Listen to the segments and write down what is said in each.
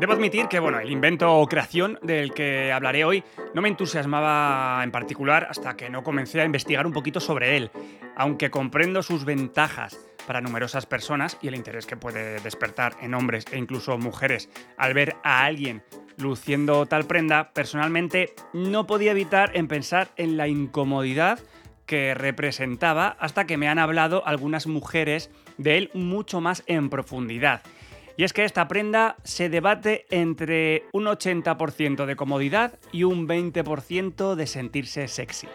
Debo admitir que bueno, el invento o creación del que hablaré hoy no me entusiasmaba en particular hasta que no comencé a investigar un poquito sobre él, aunque comprendo sus ventajas para numerosas personas y el interés que puede despertar en hombres e incluso mujeres al ver a alguien luciendo tal prenda, personalmente no podía evitar en pensar en la incomodidad que representaba hasta que me han hablado algunas mujeres de él mucho más en profundidad. Y es que esta prenda se debate entre un 80% de comodidad y un 20% de sentirse sexy.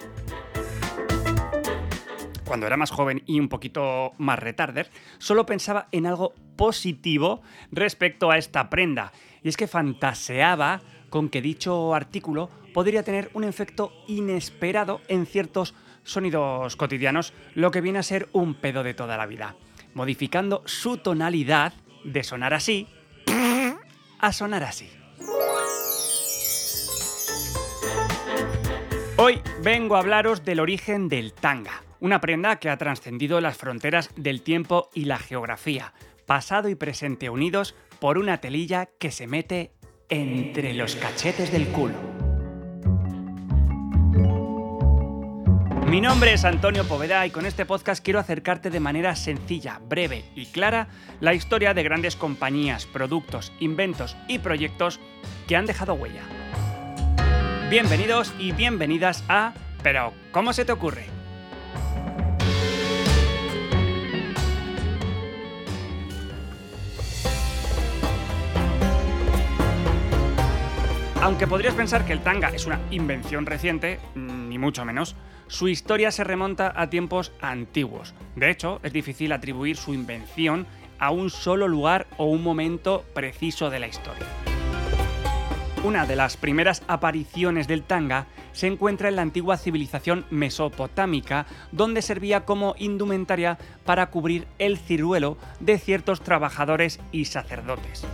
Cuando era más joven y un poquito más retarder, solo pensaba en algo positivo respecto a esta prenda. Y es que fantaseaba con que dicho artículo podría tener un efecto inesperado en ciertos sonidos cotidianos, lo que viene a ser un pedo de toda la vida, modificando su tonalidad de sonar así a sonar así. Hoy vengo a hablaros del origen del tanga, una prenda que ha trascendido las fronteras del tiempo y la geografía, pasado y presente unidos por una telilla que se mete entre los cachetes del culo. Mi nombre es Antonio Poveda y con este podcast quiero acercarte de manera sencilla, breve y clara la historia de grandes compañías, productos, inventos y proyectos que han dejado huella. Bienvenidos y bienvenidas a Pero, ¿cómo se te ocurre? Aunque podrías pensar que el tanga es una invención reciente, ni mucho menos, su historia se remonta a tiempos antiguos. De hecho, es difícil atribuir su invención a un solo lugar o un momento preciso de la historia. Una de las primeras apariciones del tanga se encuentra en la antigua civilización mesopotámica, donde servía como indumentaria para cubrir el ciruelo de ciertos trabajadores y sacerdotes.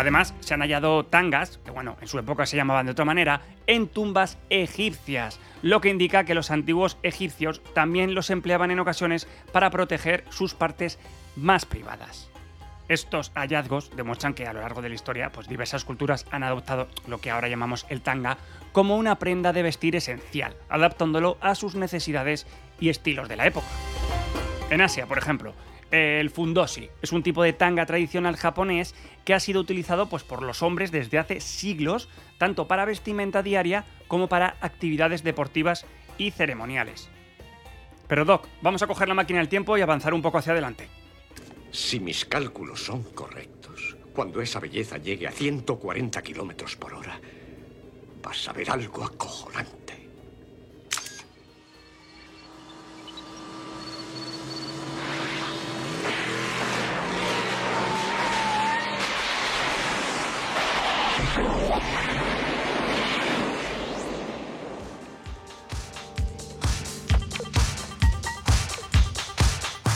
Además, se han hallado tangas, que bueno, en su época se llamaban de otra manera, en tumbas egipcias, lo que indica que los antiguos egipcios también los empleaban en ocasiones para proteger sus partes más privadas. Estos hallazgos demuestran que a lo largo de la historia, pues diversas culturas han adoptado lo que ahora llamamos el tanga como una prenda de vestir esencial, adaptándolo a sus necesidades y estilos de la época. En Asia, por ejemplo, el fundoshi es un tipo de tanga tradicional japonés que ha sido utilizado pues, por los hombres desde hace siglos, tanto para vestimenta diaria como para actividades deportivas y ceremoniales. Pero Doc, vamos a coger la máquina del tiempo y avanzar un poco hacia adelante. Si mis cálculos son correctos, cuando esa belleza llegue a 140 kilómetros por hora, vas a ver algo acojonante.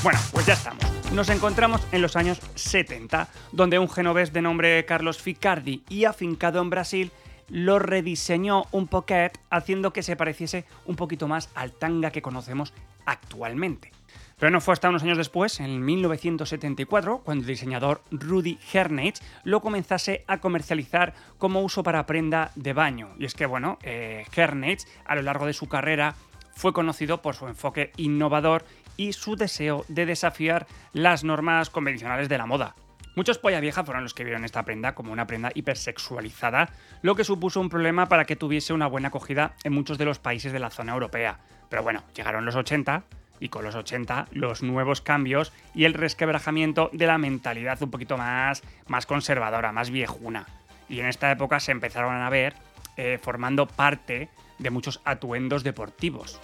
Bueno, pues ya estamos. Nos encontramos en los años 70, donde un genovés de nombre Carlos Ficardi y afincado en Brasil lo rediseñó un poquet haciendo que se pareciese un poquito más al tanga que conocemos actualmente. Pero no fue hasta unos años después, en 1974, cuando el diseñador Rudy Hernage lo comenzase a comercializar como uso para prenda de baño. Y es que, bueno, eh, a lo largo de su carrera fue conocido por su enfoque innovador y su deseo de desafiar las normas convencionales de la moda. Muchos polla vieja fueron los que vieron esta prenda como una prenda hipersexualizada, lo que supuso un problema para que tuviese una buena acogida en muchos de los países de la zona europea. Pero bueno, llegaron los 80 y con los 80 los nuevos cambios y el resquebrajamiento de la mentalidad un poquito más, más conservadora, más viejuna. Y en esta época se empezaron a ver eh, formando parte de muchos atuendos deportivos.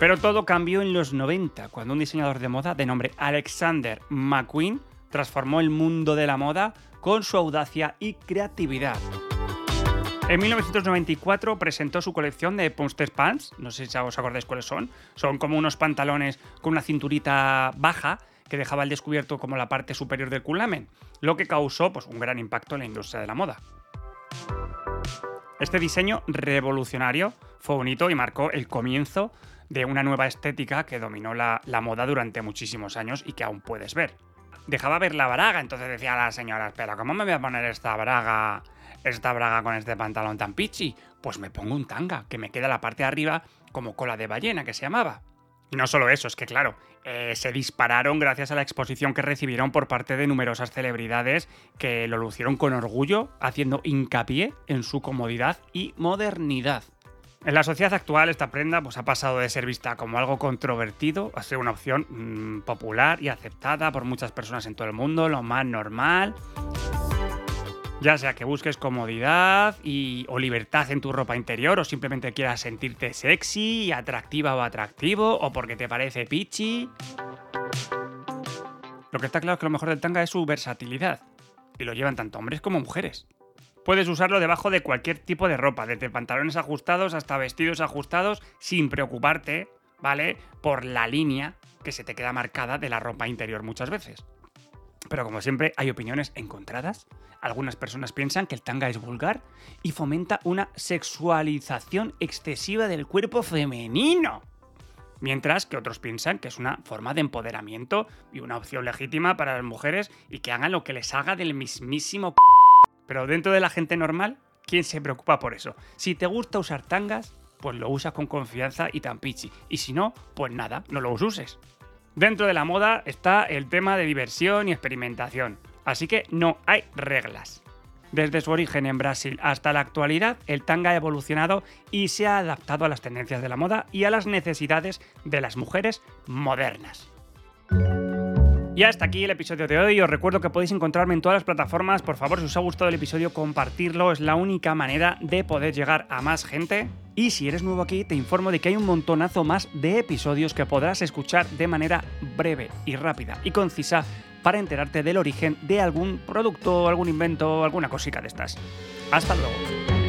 Pero todo cambió en los 90, cuando un diseñador de moda de nombre Alexander McQueen transformó el mundo de la moda con su audacia y creatividad. En 1994 presentó su colección de Punster Pants, no sé si os acordáis cuáles son, son como unos pantalones con una cinturita baja que dejaba al descubierto como la parte superior del culamen, lo que causó pues, un gran impacto en la industria de la moda. Este diseño revolucionario fue un hito y marcó el comienzo de una nueva estética que dominó la, moda durante muchísimos años y que aún puedes ver. Dejaba ver la braga, entonces decía la señora, pero ¿cómo me voy a poner esta braga, esta braga con este pantalón tan pichi? Pues me pongo un tanga, que me queda la parte de arriba como cola de ballena, que se llamaba. Y no solo eso, es que claro, eh, se dispararon gracias a la exposición que recibieron por parte de numerosas celebridades que lo lucieron con orgullo, haciendo hincapié en su comodidad y modernidad. En la sociedad actual esta prenda pues, ha pasado de ser vista como algo controvertido a ser una opción mmm, popular y aceptada por muchas personas en todo el mundo, lo más normal. Ya sea que busques comodidad y, o libertad en tu ropa interior o simplemente quieras sentirte sexy, atractiva o atractivo o porque te parece pichi. Lo que está claro es que lo mejor del tanga es su versatilidad y lo llevan tanto hombres como mujeres. Puedes usarlo debajo de cualquier tipo de ropa, desde pantalones ajustados hasta vestidos ajustados, sin preocuparte, ¿vale? Por la línea que se te queda marcada de la ropa interior muchas veces. Pero como siempre hay opiniones encontradas. Algunas personas piensan que el tanga es vulgar y fomenta una sexualización excesiva del cuerpo femenino. Mientras que otros piensan que es una forma de empoderamiento y una opción legítima para las mujeres y que hagan lo que les haga del mismísimo Pero dentro de la gente normal, ¿quién se preocupa por eso? Si te gusta usar tangas, pues lo usas con confianza y tan pichi. Y si no, pues nada, no lo uses. Dentro de la moda está el tema de diversión y experimentación, así que no hay reglas. Desde su origen en Brasil hasta la actualidad, el tanga ha evolucionado y se ha adaptado a las tendencias de la moda y a las necesidades de las mujeres modernas. Y hasta aquí el episodio de hoy. Os recuerdo que podéis encontrarme en todas las plataformas. Por favor, si os ha gustado el episodio, compartirlo. Es la única manera de poder llegar a más gente. Y si eres nuevo aquí, te informo de que hay un montonazo más de episodios que podrás escuchar de manera breve y rápida y concisa para enterarte del origen de algún producto, algún invento, alguna cosita de estas. Hasta luego.